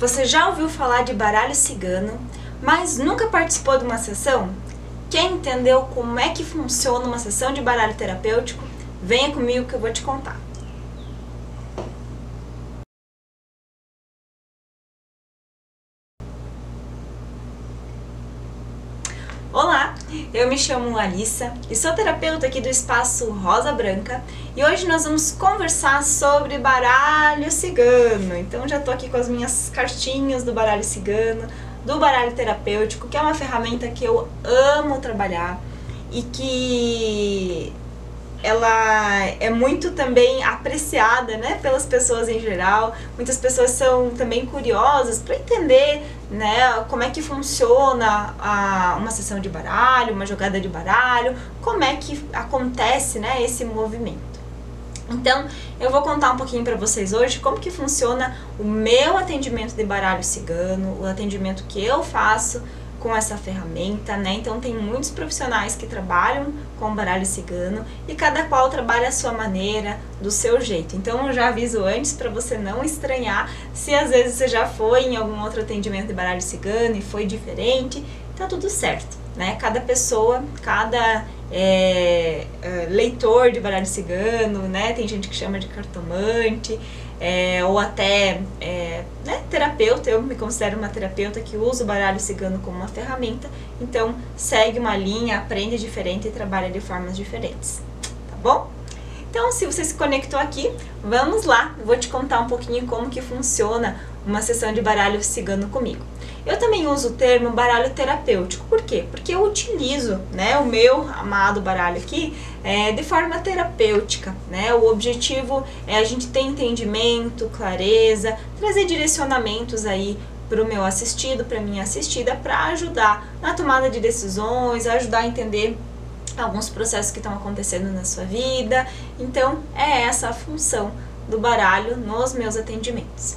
Você já ouviu falar de baralho cigano, mas nunca participou de uma sessão? Quer entender como é que funciona uma sessão de baralho terapêutico? Venha comigo que eu vou te contar. Eu me chamo Alissa e sou terapeuta aqui do espaço Rosa Branca e hoje nós vamos conversar sobre baralho cigano. Então já tô aqui com as minhas cartinhas do baralho cigano, do baralho terapêutico, que é uma ferramenta que eu amo trabalhar e que ela é muito também apreciada, né, pelas pessoas em geral. Muitas pessoas são também curiosas para entender, né, como é que funciona a, uma sessão de baralho, uma jogada de baralho, como é que acontece, né, esse movimento. Então, eu vou contar um pouquinho para vocês hoje como que funciona o meu atendimento de baralho cigano, o atendimento que eu faço com essa ferramenta, né? Então tem muitos profissionais que trabalham com baralho cigano e cada qual trabalha a sua maneira, do seu jeito. Então eu já aviso antes para você não estranhar se às vezes você já foi em algum outro atendimento de baralho cigano e foi diferente, tá tudo certo, né? Cada pessoa, cada é, é, leitor de baralho cigano, né? Tem gente que chama de cartomante, é, ou até é, né, terapeuta, eu me considero uma terapeuta que usa o baralho cigano como uma ferramenta, então segue uma linha, aprende diferente e trabalha de formas diferentes, tá bom? Então, se você se conectou aqui, vamos lá, vou te contar um pouquinho como que funciona uma sessão de baralho cigano comigo. Eu também uso o termo baralho terapêutico. Por quê? Porque eu utilizo né, o meu amado baralho aqui é, de forma terapêutica. Né? O objetivo é a gente ter entendimento, clareza, trazer direcionamentos aí para o meu assistido, para minha assistida, para ajudar na tomada de decisões, ajudar a entender alguns processos que estão acontecendo na sua vida. Então, é essa a função do baralho nos meus atendimentos.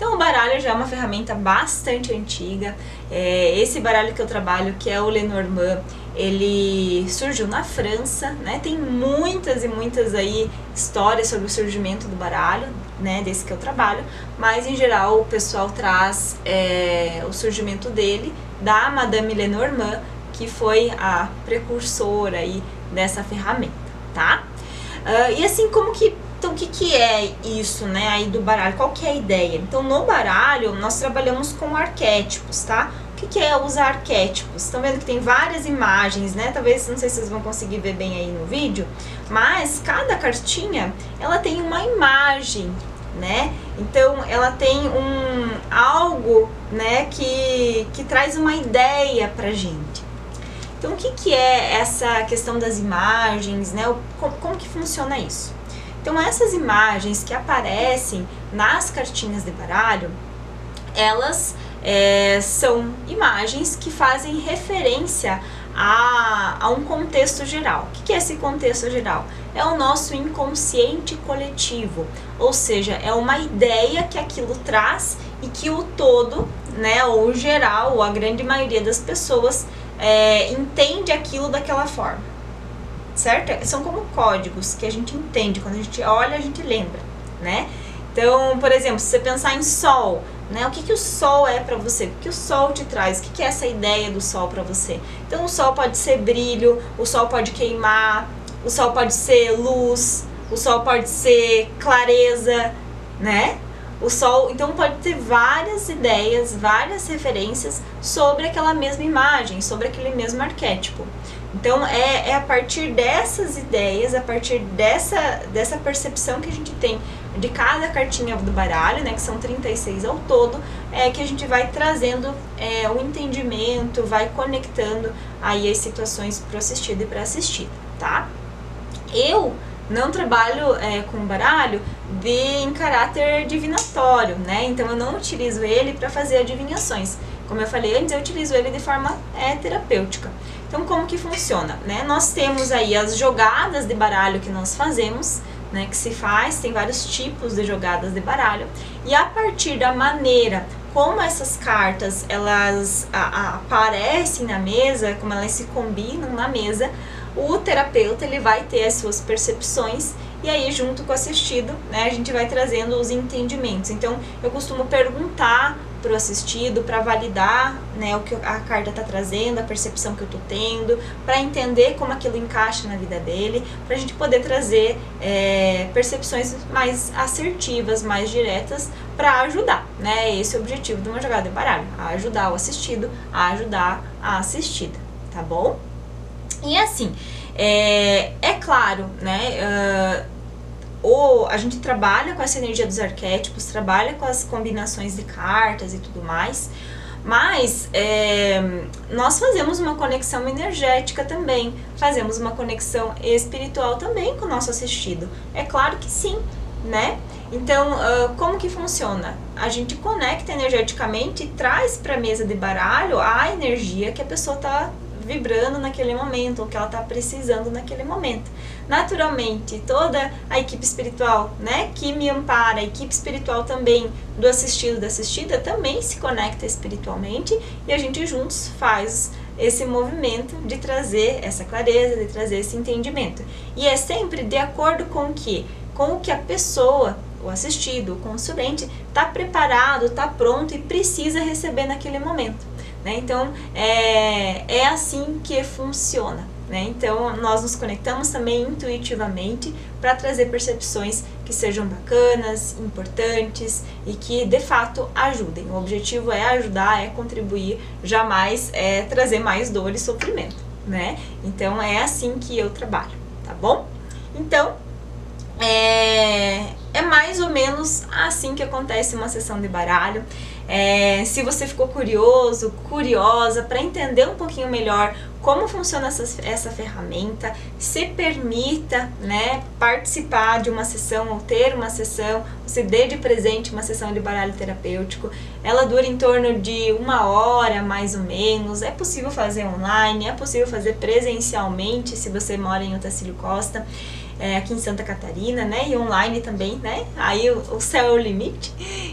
Então o baralho já é uma ferramenta bastante antiga. É, esse baralho que eu trabalho, que é o Lenormand, ele surgiu na França, né? Tem muitas e muitas aí histórias sobre o surgimento do baralho, né? Desse que eu trabalho, mas em geral o pessoal traz é, o surgimento dele da Madame Lenormand, que foi a precursora aí dessa ferramenta, tá? Uh, e assim como que então, o que, que é isso, né, aí do baralho? Qual que é a ideia? Então, no baralho, nós trabalhamos com arquétipos, tá? O que, que é usar arquétipos? Estão vendo que tem várias imagens, né? Talvez, não sei se vocês vão conseguir ver bem aí no vídeo, mas cada cartinha, ela tem uma imagem, né? Então, ela tem um algo, né, que, que traz uma ideia pra gente. Então, o que, que é essa questão das imagens, né? Como, como que funciona isso? Então essas imagens que aparecem nas cartinhas de baralho, elas é, são imagens que fazem referência a, a um contexto geral. O que é esse contexto geral? É o nosso inconsciente coletivo, ou seja, é uma ideia que aquilo traz e que o todo, né, ou o geral, ou a grande maioria das pessoas é, entende aquilo daquela forma certo? São como códigos que a gente entende, quando a gente olha, a gente lembra, né? Então, por exemplo, se você pensar em sol, né? O que, que o sol é para você? O que o sol te traz? O que, que é essa ideia do sol para você? Então, o sol pode ser brilho, o sol pode queimar, o sol pode ser luz, o sol pode ser clareza, né? O sol, então, pode ter várias ideias, várias referências sobre aquela mesma imagem, sobre aquele mesmo arquétipo. Então é, é a partir dessas ideias, a partir dessa, dessa percepção que a gente tem de cada cartinha do baralho, né, que são 36 ao todo, é que a gente vai trazendo é, o entendimento, vai conectando aí as situações para o assistido e para assistir, tá? Eu não trabalho é, com baralho de, em caráter divinatório, né? Então eu não utilizo ele para fazer adivinhações. Como eu falei antes, eu utilizo ele de forma é, terapêutica. Então, como que funciona? Né? Nós temos aí as jogadas de baralho que nós fazemos, né, que se faz, tem vários tipos de jogadas de baralho, e a partir da maneira como essas cartas elas a, a, aparecem na mesa, como elas se combinam na mesa, o terapeuta ele vai ter as suas percepções e aí junto com o assistido, né, a gente vai trazendo os entendimentos. Então, eu costumo perguntar para o assistido, para validar né, o que a carta está trazendo, a percepção que eu estou tendo, para entender como aquilo encaixa na vida dele, para a gente poder trazer é, percepções mais assertivas, mais diretas, para ajudar. Né? Esse é o objetivo de uma jogada de baralho: ajudar o assistido, a ajudar a assistida, tá bom? E assim, é, é claro, né? Uh, ou a gente trabalha com essa energia dos arquétipos, trabalha com as combinações de cartas e tudo mais, mas é, nós fazemos uma conexão energética também, fazemos uma conexão espiritual também com o nosso assistido. É claro que sim, né? Então, uh, como que funciona? A gente conecta energeticamente e traz para a mesa de baralho a energia que a pessoa está vibrando naquele momento, ou que ela está precisando naquele momento. Naturalmente, toda a equipe espiritual, né, que me ampara, a equipe espiritual também do assistido, da assistida, também se conecta espiritualmente e a gente juntos faz esse movimento de trazer essa clareza, de trazer esse entendimento. E é sempre de acordo com o que? Com o que a pessoa, o assistido, o consulente, está preparado, está pronto e precisa receber naquele momento. Né? Então, é, é assim que funciona. Né? Então, nós nos conectamos também intuitivamente para trazer percepções que sejam bacanas, importantes e que de fato ajudem. O objetivo é ajudar, é contribuir, jamais é trazer mais dor e sofrimento. Né? Então, é assim que eu trabalho, tá bom? Então, é, é mais ou menos assim que acontece uma sessão de baralho. É, se você ficou curioso, curiosa para entender um pouquinho melhor como funciona essa, essa ferramenta, se permita né, participar de uma sessão ou ter uma sessão, você dê de presente uma sessão de baralho terapêutico. Ela dura em torno de uma hora mais ou menos. É possível fazer online, é possível fazer presencialmente se você mora em Otacílio Costa é, aqui em Santa Catarina, né? E online também, né? Aí o, céu é o limite.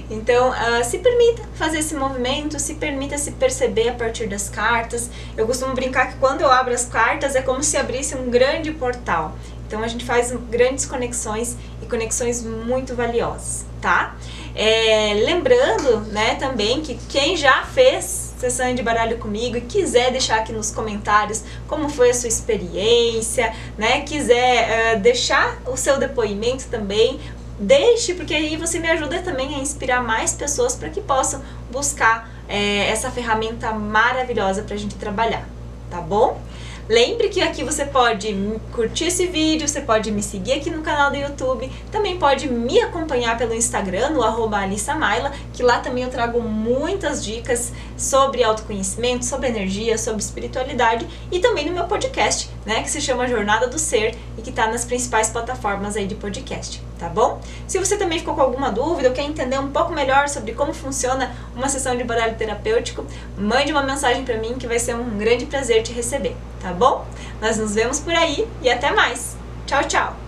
Então, uh, se permita fazer esse movimento, se permita se perceber a partir das cartas. Eu costumo brincar que quando eu abro as cartas é como se abrisse um grande portal. Então a gente faz grandes conexões e conexões muito valiosas, tá? É, lembrando, né, também que quem já fez sessão de baralho comigo e quiser deixar aqui nos comentários como foi a sua experiência, né? Quiser uh, deixar o seu depoimento também, deixe, porque aí você me ajuda também a inspirar mais pessoas para que possam buscar é, essa ferramenta maravilhosa para a gente trabalhar, tá bom? Lembre que aqui você pode curtir esse vídeo, você pode me seguir aqui no canal do YouTube, também pode me acompanhar pelo Instagram, no arroba Maila, que lá também eu trago muitas dicas sobre autoconhecimento, sobre energia, sobre espiritualidade e também no meu podcast, né, que se chama Jornada do Ser e que está nas principais plataformas aí de podcast, tá bom? Se você também ficou com alguma dúvida ou quer entender um pouco melhor sobre como funciona uma sessão de baralho terapêutico, mande uma mensagem para mim que vai ser um grande prazer te receber, tá bom? Nós nos vemos por aí e até mais. Tchau, tchau!